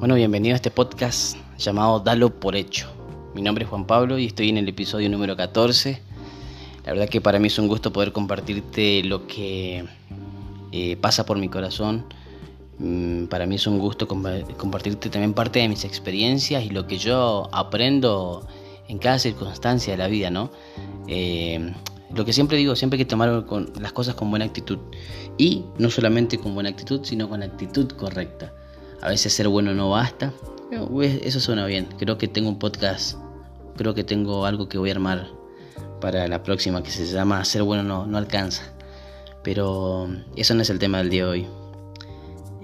Bueno, bienvenido a este podcast llamado Dalo por Hecho. Mi nombre es Juan Pablo y estoy en el episodio número 14. La verdad que para mí es un gusto poder compartirte lo que eh, pasa por mi corazón. Mm, para mí es un gusto compartirte también parte de mis experiencias y lo que yo aprendo en cada circunstancia de la vida, ¿no? Eh, lo que siempre digo, siempre hay que tomar las cosas con buena actitud. Y no solamente con buena actitud, sino con actitud correcta. A veces ser bueno no basta. Eso suena bien. Creo que tengo un podcast, creo que tengo algo que voy a armar para la próxima que se llama Ser bueno no, no alcanza. Pero eso no es el tema del día de hoy.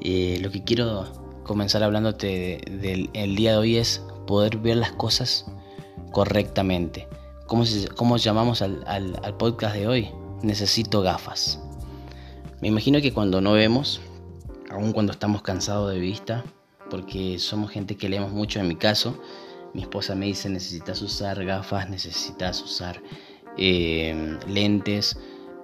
Eh, lo que quiero comenzar hablándote del día de hoy es poder ver las cosas correctamente. ¿Cómo, llamamos al, al podcast de hoy? Necesito gafas. Me imagino que cuando no vemos, aun cuando estamos cansados de vista, porque somos gente que leemos mucho en mi caso, mi esposa me dice necesitas usar gafas, necesitas usar eh, lentes,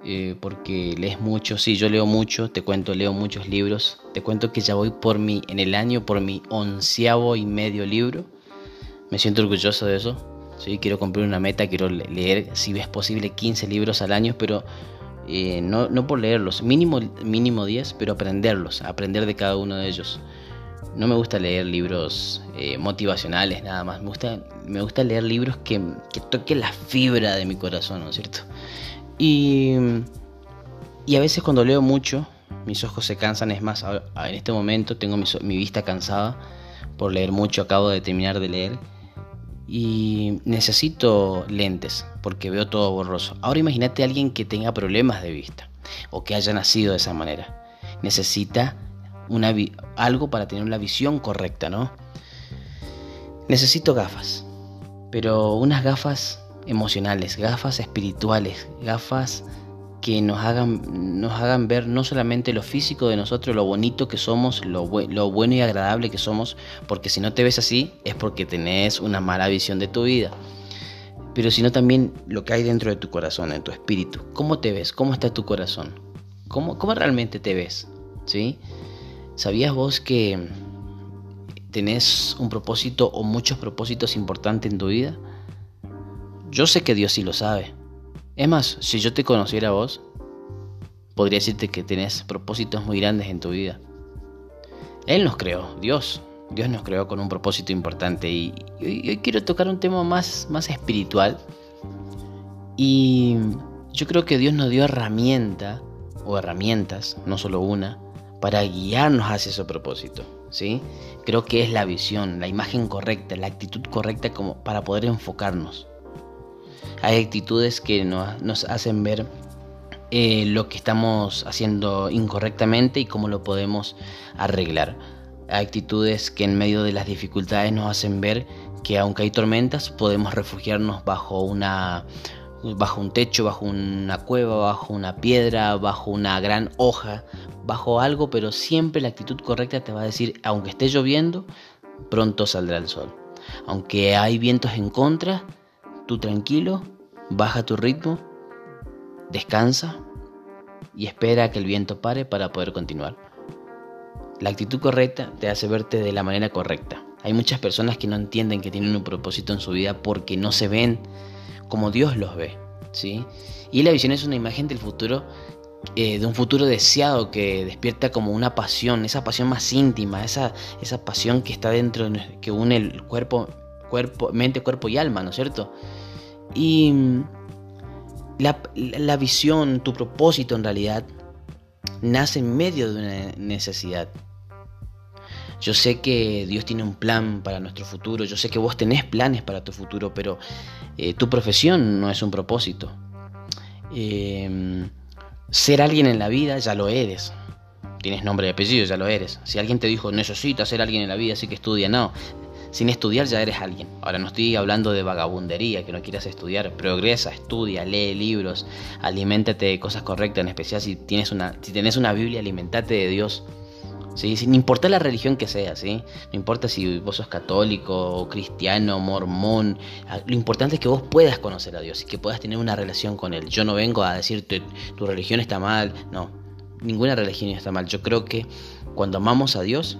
eh, porque lees mucho, sí, yo leo mucho, te cuento, leo muchos libros, te cuento que ya voy por mi, en el año por mi onceavo y medio libro, me siento orgulloso de eso, sí, quiero cumplir una meta, quiero leer, si es posible, 15 libros al año, pero eh, no, no, por leerlos, mínimo, mínimo 10, pero aprenderlos, aprender de cada uno de ellos. No me gusta leer libros eh, motivacionales nada más, me gusta, me gusta leer libros que, que toquen la fibra de mi corazón, ¿no es cierto? Y, y a veces cuando leo mucho, mis ojos se cansan, es más, en este momento tengo mi, mi vista cansada por leer mucho, acabo de terminar de leer y necesito lentes porque veo todo borroso. Ahora imagínate a alguien que tenga problemas de vista o que haya nacido de esa manera. Necesita algo para tener la visión correcta, ¿no? Necesito gafas, pero unas gafas emocionales, gafas espirituales, gafas que nos hagan, nos hagan ver no solamente lo físico de nosotros, lo bonito que somos, lo, bueno y agradable que somos, porque si no te ves así es porque tenés una mala visión de tu vida, pero sino también lo que hay dentro de tu corazón, en tu espíritu. ¿Cómo te ves? ¿Cómo está tu corazón? ¿Cómo, cómo realmente te ves? ¿Sí? ¿Sabías vos que tenés un propósito o muchos propósitos importantes en tu vida? Yo sé que Dios sí lo sabe. Es más, si yo te conociera a vos, podría decirte que tenés propósitos muy grandes en tu vida. Él nos creó, Dios. Dios nos creó con un propósito importante y, hoy, quiero tocar un tema más, más espiritual. Y yo creo que Dios nos dio herramienta o herramientas, no solo una, para guiarnos hacia ese propósito. ¿sí? Creo que es la visión, la imagen correcta, la actitud correcta como para poder enfocarnos. Hay actitudes que nos, hacen ver eh, lo que estamos haciendo incorrectamente y cómo lo podemos arreglar. Hay actitudes que en medio de las dificultades nos hacen ver que aunque hay tormentas podemos refugiarnos bajo una bajo un techo, bajo una cueva, bajo una piedra, bajo una gran hoja, bajo algo, pero siempre la actitud correcta te va a decir, aunque esté lloviendo, pronto saldrá el sol. Aunque hay vientos en contra, tú tranquilo, baja tu ritmo, descansa y espera a que el viento pare para poder continuar. La actitud correcta te hace verte de la manera correcta. Hay muchas personas que no entienden que tienen un propósito en su vida porque no se ven como Dios los ve, ¿sí? Y la visión es una imagen del futuro, eh, de un futuro deseado que despierta como una pasión, esa pasión más íntima, esa, esa pasión que está dentro, que une el cuerpo, cuerpo, mente, cuerpo y alma, ¿no es cierto? Y la, visión, tu propósito en realidad, nace en medio de una necesidad. Yo sé que Dios tiene un plan para nuestro futuro, yo sé que vos tenés planes para tu futuro, pero eh, tu profesión no es un propósito. Em, ser alguien en la vida ya lo eres. Tienes nombre y apellido, ya lo eres. Si alguien te dijo necesitas ser alguien en la vida, así que estudia, no sin estudiar ya eres alguien. Ahora no estoy hablando de vagabundería, que no quieras estudiar, progresa, estudia, lee libros, aliméntate de cosas correctas, en especial si tienes una, si tienes una Biblia, alimentate de Dios. ¿sí? Sin importar la religión que sea, ¿sí? no importa si vos sos católico, cristiano, mormón, ah, lo importante es que vos puedas conocer a Dios y que puedas tener una relación con Él. Yo no vengo a decirte tu religión está mal, no, ninguna religión está mal. Yo creo que cuando amamos a Dios,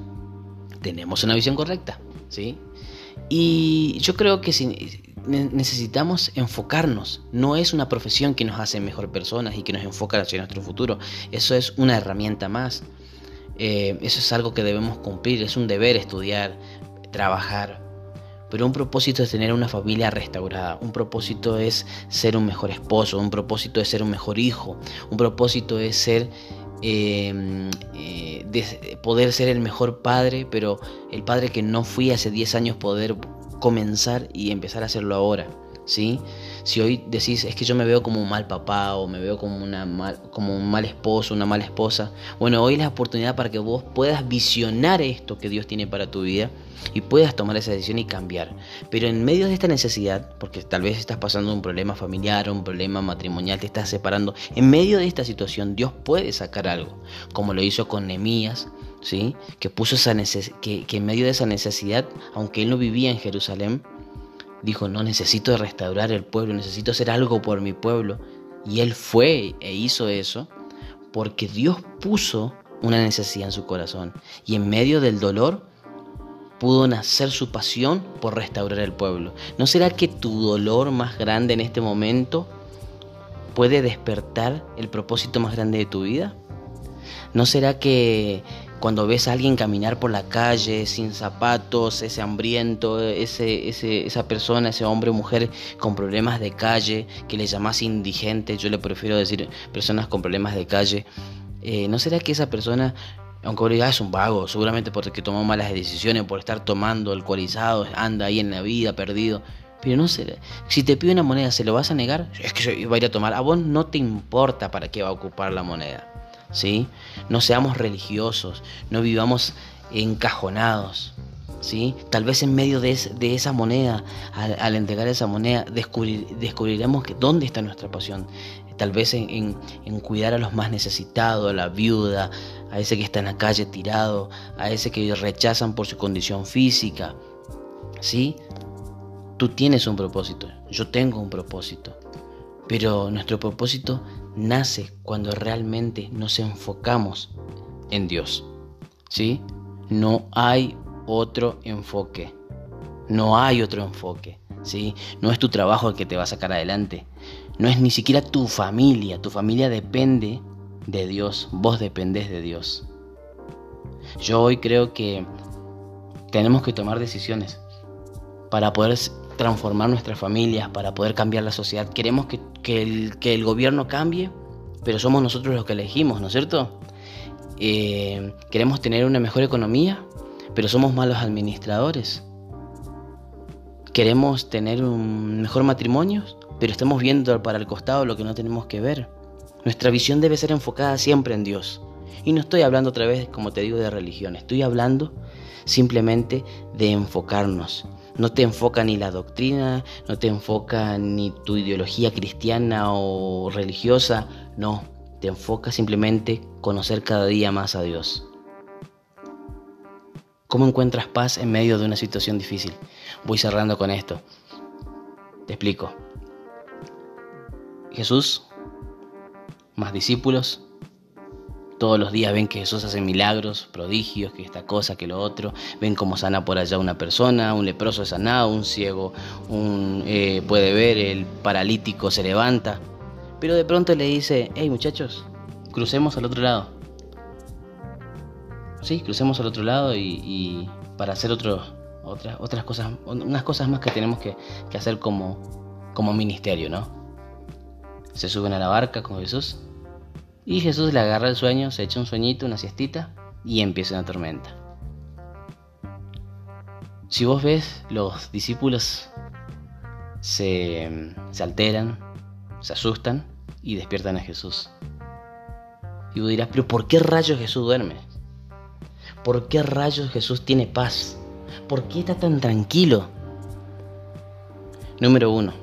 tenemos una visión correcta, ¿sí? Y yo creo que si necesitamos enfocarnos, no es una profesión que nos hace mejor personas y que nos enfoca hacia nuestro futuro, eso es una herramienta más, eh, eso es algo que debemos cumplir, es un deber estudiar, trabajar, pero un propósito es tener una familia restaurada, un propósito es ser un mejor esposo, un propósito es ser un mejor hijo, un propósito es ser Em, eh, de poder ser el mejor padre, pero el padre que no fui hace 10 años poder comenzar y empezar a hacerlo ahora. ¿sí? Si hoy decís, es que yo me veo como un mal papá o me veo como, una como un mal esposo, una mala esposa, bueno, hoy es la oportunidad para que vos puedas visionar esto que Dios tiene para tu vida y puedas tomar esa decisión y cambiar. Pero en medio de esta necesidad, porque tal vez estás pasando un problema familiar, un problema matrimonial, te estás separando, en medio de esta situación Dios puede sacar algo, como lo hizo con Nehemías, ¿sí? que puso esa que, que en medio de esa necesidad, aunque él no vivía en Jerusalén, dijo, no necesito restaurar el pueblo, necesito hacer algo por mi pueblo. Y él fue e hizo eso porque Dios puso una necesidad en su corazón. Y en medio del dolor pudo nacer su pasión por restaurar el pueblo. ¿No será que tu dolor más grande en este momento puede despertar el propósito más grande de tu vida? ¿No será que cuando ves a alguien caminar por la calle sin zapatos, ese hambriento, ese, esa persona, ese hombre o mujer con problemas de calle, que le llamas indigente, yo le prefiero decir personas con problemas de calle, eh, ¿no será que esa persona aunque diga es un vago, seguramente porque tomó malas decisiones, por estar tomando alcoholizado, anda ahí en la vida perdido. Pero no sé, si te pide una moneda, ¿se lo vas a negar? Es que va a ir a tomar. A vos no te importa para qué va a ocupar la moneda. ¿Sí? No seamos religiosos, no vivamos encajonados. ¿Sí? Tal vez en medio de, esa moneda, al, entregar esa moneda, descubriremos que dónde está nuestra pasión. Tal vez en, en, cuidar a los más necesitados, a la viuda, a ese que está en la calle tirado, a ese que rechazan por su condición física. ¿Sí? Tú tienes un propósito, yo tengo un propósito, pero nuestro propósito nace cuando realmente nos enfocamos en Dios. ¿Sí? No hay otro enfoque. No hay otro enfoque. ¿Sí? No es tu trabajo el que te va a sacar adelante. No es ni siquiera tu familia. Tu familia depende de Dios, vos dependés de Dios. Yo hoy creo que tenemos que tomar decisiones para poder transformar nuestras familias, para poder cambiar la sociedad. Queremos que, el, que el, gobierno cambie, pero somos nosotros los que elegimos, ¿no es cierto? Eh, queremos tener una mejor economía, pero somos malos administradores. Queremos tener un mejor matrimonio, pero estamos viendo para el costado lo que no tenemos que ver. Nuestra visión debe ser enfocada siempre en Dios. Y no estoy hablando otra vez, como te digo, de religión, estoy hablando simplemente de enfocarnos. No te enfoca ni la doctrina, no te enfoca ni tu ideología cristiana o religiosa, no, te enfoca simplemente conocer cada día más a Dios. ¿Cómo encuentras paz en medio de una situación difícil? Voy cerrando con esto. Te explico. Jesús más discípulos. Todos los días ven que Jesús hace milagros, prodigios, que esta cosa, que lo otro. Ven cómo sana por allá una persona, un leproso es sanado, un ciego un, eh, puede ver, el paralítico se levanta. Pero de pronto le dice, hey muchachos, crucemos al otro lado. Sí, crucemos al otro lado y, para hacer otro, otras, otras cosas, unas cosas más que tenemos que, que hacer como, como ministerio, ¿no? se suben a la barca con Jesús y Jesús le agarra el sueño, se echa un sueñito, una siestita y empieza una tormenta. Si vos ves, los discípulos se, alteran, se asustan y despiertan a Jesús. Y vos dirás, pero ¿por qué rayos Jesús duerme? ¿Por qué rayos Jesús tiene paz? ¿Por qué está tan tranquilo? Número uno,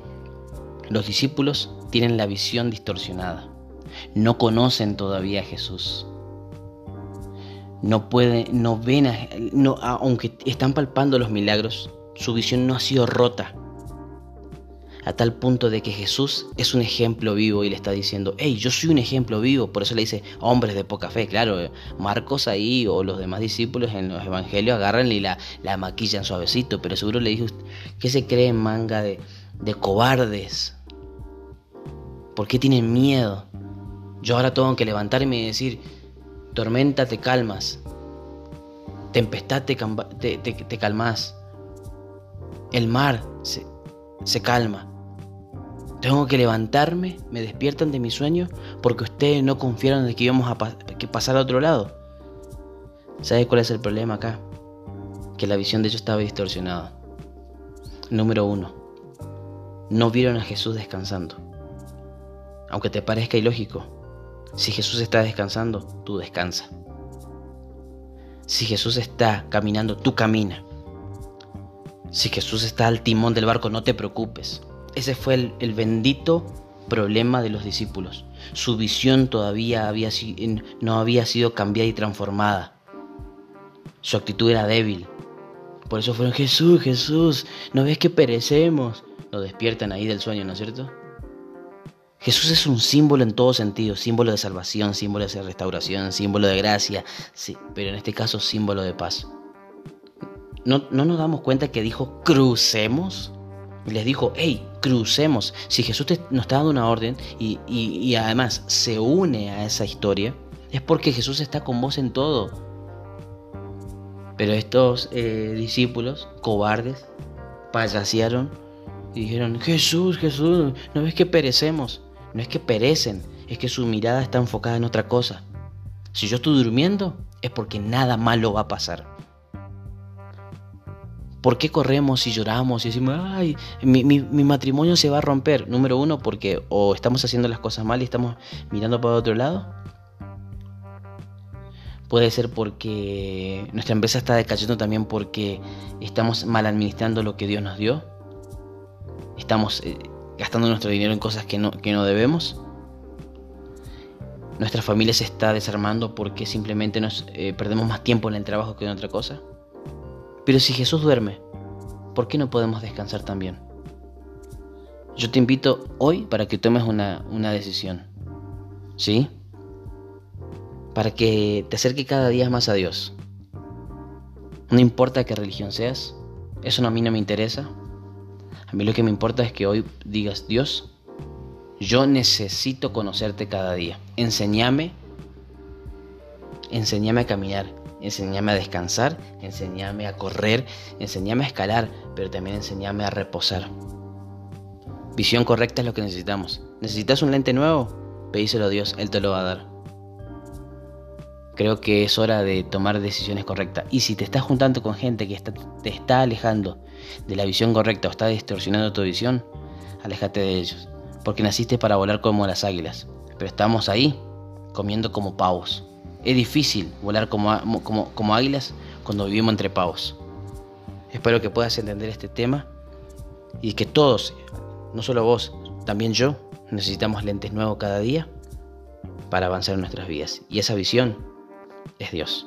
los discípulos tienen la visión distorsionada. No conocen todavía a Jesús. No pueden, no ven, no, aunque están palpando los milagros, su visión no ha sido rota. a tal punto de que Jesús es un ejemplo vivo y le está diciendo, hey, yo soy un ejemplo vivo, por eso le dice hombres de poca fe, claro, Marcos ahí o los demás discípulos en los evangelios agarran y la, la maquillan suavecito, pero seguro le dijo, ¿qué se cree en manga de, de cobardes? ¿Por qué tienen miedo? Yo ahora tengo que levantarme y decir, tormenta te calmas, tempestad te, calmas, el mar se, calma. Tengo que levantarme, me despiertan de mi sueño porque ustedes no confiaron de que íbamos a pasar a otro lado. ¿Sabes cuál es el problema acá? Que la visión de ellos estaba distorsionada. Número uno, no vieron a Jesús descansando. Aunque te parezca ilógico, si Jesús está descansando, tú descansa. Si Jesús está caminando, tú camina. Si Jesús está al timón del barco, no te preocupes. Ese fue el, bendito problema de los discípulos. Su visión todavía no había sido cambiada y transformada. Su actitud era débil. Por eso fueron Jesús, Jesús, ¿no ves que perecemos? Lo despiertan ahí del sueño, ¿no es cierto? Jesús es un símbolo en todo sentido, símbolo de salvación, símbolo de restauración, símbolo de gracia, sí, pero en este caso símbolo de paz. ¿No, no nos damos cuenta que dijo crucemos? les dijo, hey, crucemos. Si Jesús nos está dando una orden y, además se une a esa historia, es porque Jesús está con vos en todo. Pero estos eh, discípulos, cobardes, payasearon y dijeron, Jesús, Jesús, ¿no ves que perecemos? No es que perecen, es que su mirada está enfocada en otra cosa. Si yo estoy durmiendo, es porque nada malo va a pasar. ¿Por qué corremos y lloramos y decimos, ay, mi, matrimonio se va a romper? Número uno, porque o estamos haciendo las cosas mal y estamos mirando para otro lado. Puede ser porque nuestra empresa está decayendo también porque estamos mal administrando lo que Dios nos dio. Estamos eh, gastando nuestro dinero en cosas que no, que no debemos. Nuestra familia se está desarmando porque simplemente nos eh, perdemos más tiempo en el trabajo que en otra cosa. Pero si Jesús duerme, ¿por qué no podemos descansar también? Yo te invito hoy para que tomes una, decisión. ¿Sí? Para que te acerque cada día más a Dios. No importa qué religión seas, eso a mí no me interesa. A mí lo que me importa es que hoy digas, Dios, yo necesito conocerte cada día. Enséñame, enséñame a caminar, enséñame a descansar, enséñame a correr, enséñame a escalar, pero también enséñame a reposar. Visión correcta es lo que necesitamos. ¿Necesitas un lente nuevo? Pedíselo a Dios, Él te lo va a dar. Creo que es hora de tomar decisiones correctas. Y si te estás juntando con gente que te está alejando de la visión correcta o está distorsionando tu visión, aléjate de ellos. Porque naciste para volar como las águilas. Pero estamos ahí, comiendo como pavos. Es difícil volar como, como, águilas cuando vivimos entre pavos. Espero que puedas entender este tema y que todos, no solo vos, también yo, necesitamos lentes nuevos cada día para avanzar en nuestras vidas. Y esa visión es Dios.